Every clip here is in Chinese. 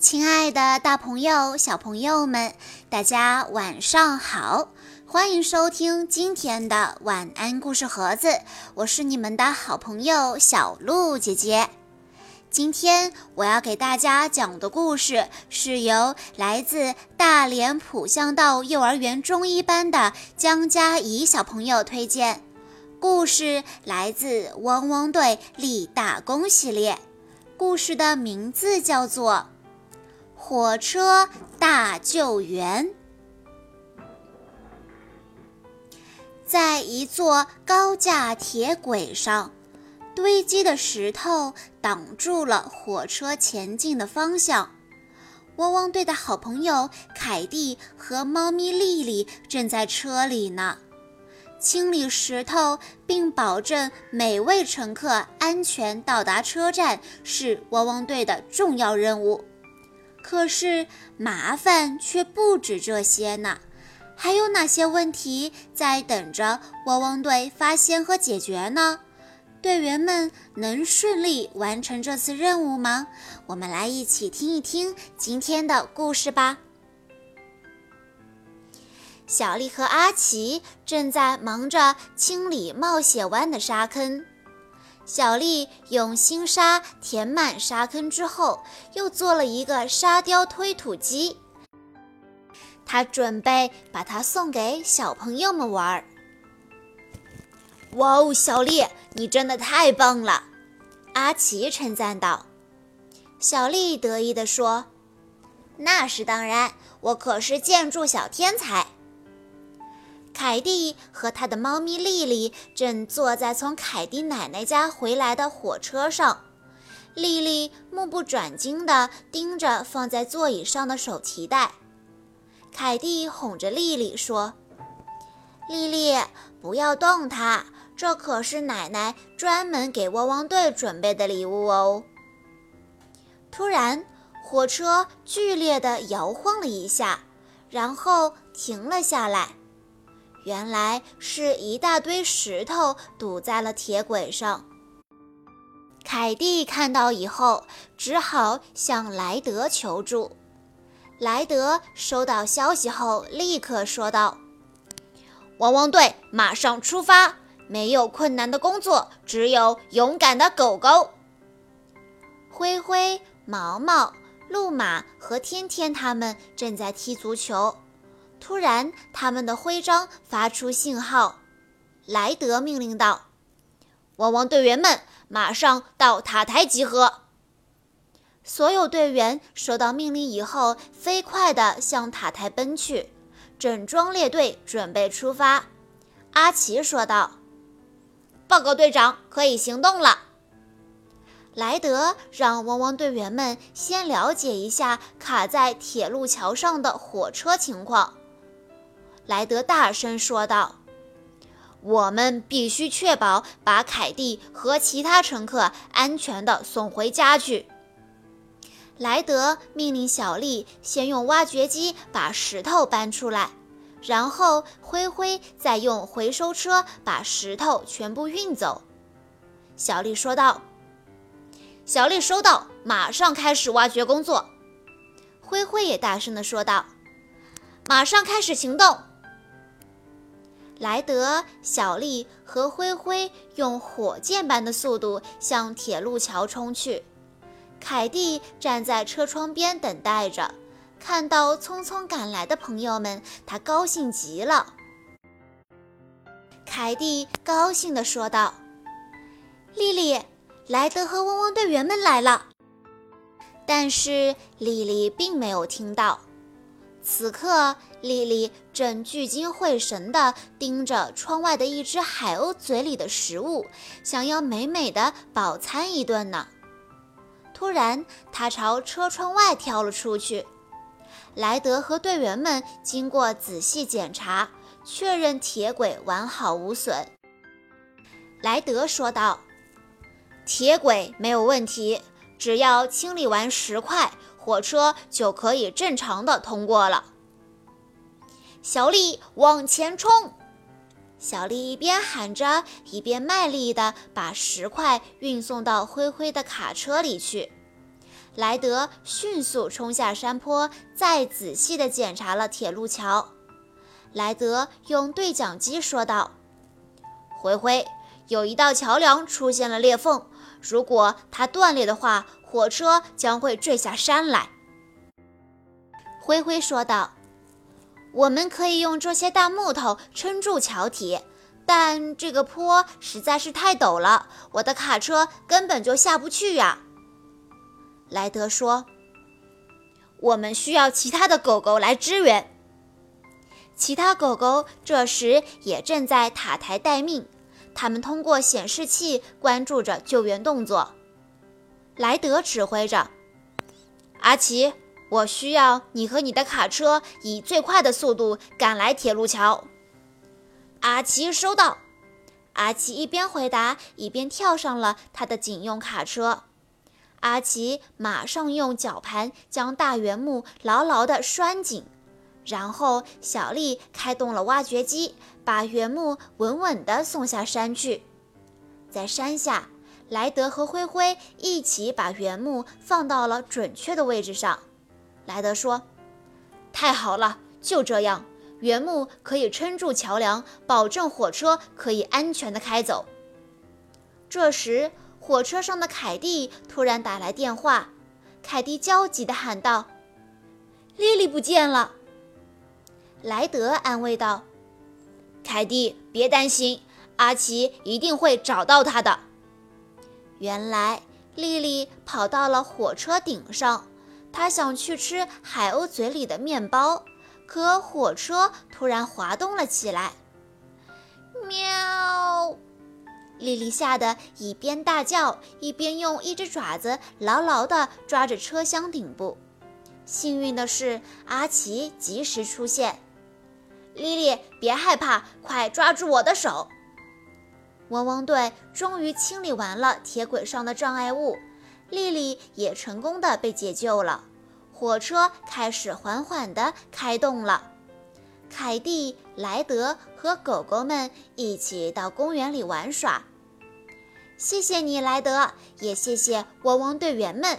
亲爱的，大朋友、小朋友们，大家晚上好！欢迎收听今天的晚安故事盒子，我是你们的好朋友小鹿姐姐。今天我要给大家讲的故事是由来自大连普向道幼儿园中一班的江佳怡小朋友推荐，故事来自《汪汪队立大功》系列，故事的名字叫做。火车大救援，在一座高架铁轨上，堆积的石头挡住了火车前进的方向。汪汪队的好朋友凯蒂和猫咪丽丽正在车里呢，清理石头并保证每位乘客安全到达车站是汪汪队的重要任务。可是麻烦却不止这些呢，还有哪些问题在等着汪汪队发现和解决呢？队员们能顺利完成这次任务吗？我们来一起听一听今天的故事吧。小丽和阿奇正在忙着清理冒险湾的沙坑。小丽用新沙填满沙坑之后，又做了一个沙雕推土机。她准备把它送给小朋友们玩。哇哦，小丽，你真的太棒了！阿奇称赞道。小丽得意地说：“那是当然，我可是建筑小天才。”凯蒂和他的猫咪莉莉正坐在从凯蒂奶奶家回来的火车上，莉莉目不转睛地盯着放在座椅上的手提袋。凯蒂哄着莉莉说：“莉莉，不要动它，这可是奶奶专门给汪汪队准备的礼物哦。”突然，火车剧烈地摇晃了一下，然后停了下来。原来是一大堆石头堵在了铁轨上。凯蒂看到以后，只好向莱德求助。莱德收到消息后，立刻说道：“汪汪队马上出发！没有困难的工作，只有勇敢的狗狗。”灰灰、毛毛、路马和天天他们正在踢足球。突然，他们的徽章发出信号。莱德命令道：“汪汪队员们，马上到塔台集合！”所有队员收到命令以后，飞快地向塔台奔去，整装列队准备出发。阿奇说道：“报告队长，可以行动了。”莱德让汪汪队员们先了解一下卡在铁路桥上的火车情况。莱德大声说道：“我们必须确保把凯蒂和其他乘客安全地送回家去。”莱德命令小丽先用挖掘机把石头搬出来，然后灰灰再用回收车把石头全部运走。小丽说道：“小丽收到，马上开始挖掘工作。”灰灰也大声地说道：“马上开始行动。”莱德、小丽和灰灰用火箭般的速度向铁路桥冲去。凯蒂站在车窗边等待着，看到匆匆赶来的朋友们，他高兴极了。凯蒂高兴地说道：“丽丽，莱德和汪汪队员们来了。”但是丽丽并没有听到。此刻，丽丽正聚精会神地盯着窗外的一只海鸥嘴里的食物，想要美美的饱餐一顿呢。突然，她朝车窗外跳了出去。莱德和队员们经过仔细检查，确认铁轨完好无损。莱德说道：“铁轨没有问题，只要清理完石块。”火车就可以正常的通过了。小丽往前冲！小丽一边喊着，一边卖力地把石块运送到灰灰的卡车里去。莱德迅速冲下山坡，再仔细地检查了铁路桥。莱德用对讲机说道：“灰灰，有一道桥梁出现了裂缝，如果它断裂的话，火车将会坠下山来。”灰灰说道：“我们可以用这些大木头撑住桥体，但这个坡实在是太陡了，我的卡车根本就下不去呀。”莱德说：“我们需要其他的狗狗来支援。”其他狗狗这时也正在塔台待命，他们通过显示器关注着救援动作。莱德指挥着：“阿奇，我需要你和你的卡车以最快的速度赶来铁路桥。”阿奇收到。阿奇一边回答，一边跳上了他的警用卡车。阿奇马上用绞盘将大圆木牢牢地拴紧。然后，小丽开动了挖掘机，把原木稳稳地送下山去。在山下，莱德和灰灰一起把原木放到了准确的位置上。莱德说：“太好了，就这样，原木可以撑住桥梁，保证火车可以安全地开走。”这时，火车上的凯蒂突然打来电话，凯蒂焦急地喊道：“莉莉不见了！”莱德安慰道：“凯蒂，别担心，阿奇一定会找到他的。”原来，莉莉跑到了火车顶上，她想去吃海鸥嘴里的面包，可火车突然滑动了起来。喵！莉莉吓得一边大叫，一边用一只爪子牢牢地抓着车厢顶部。幸运的是，阿奇及时出现。莉莉，别害怕，快抓住我的手！汪汪队终于清理完了铁轨上的障碍物，莉莉也成功的被解救了。火车开始缓缓地开动了。凯蒂、莱德和狗狗们一起到公园里玩耍。谢谢你，莱德，也谢谢汪汪队员们。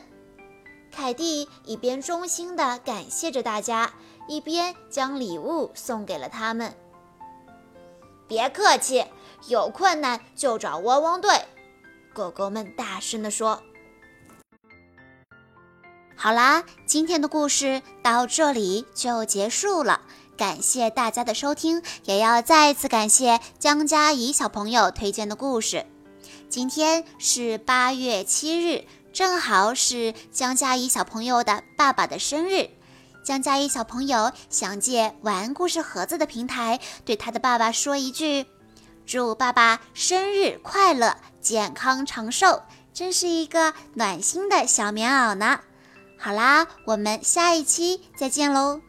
凯蒂一边衷心地感谢着大家。一边将礼物送给了他们。别客气，有困难就找汪汪队。狗狗们大声地说：“好啦，今天的故事到这里就结束了。感谢大家的收听，也要再次感谢江佳怡小朋友推荐的故事。今天是八月七日，正好是江佳怡小朋友的爸爸的生日。”江佳怡小朋友想借玩故事盒子的平台，对他的爸爸说一句：“祝爸爸生日快乐，健康长寿！”真是一个暖心的小棉袄呢。好啦，我们下一期再见喽。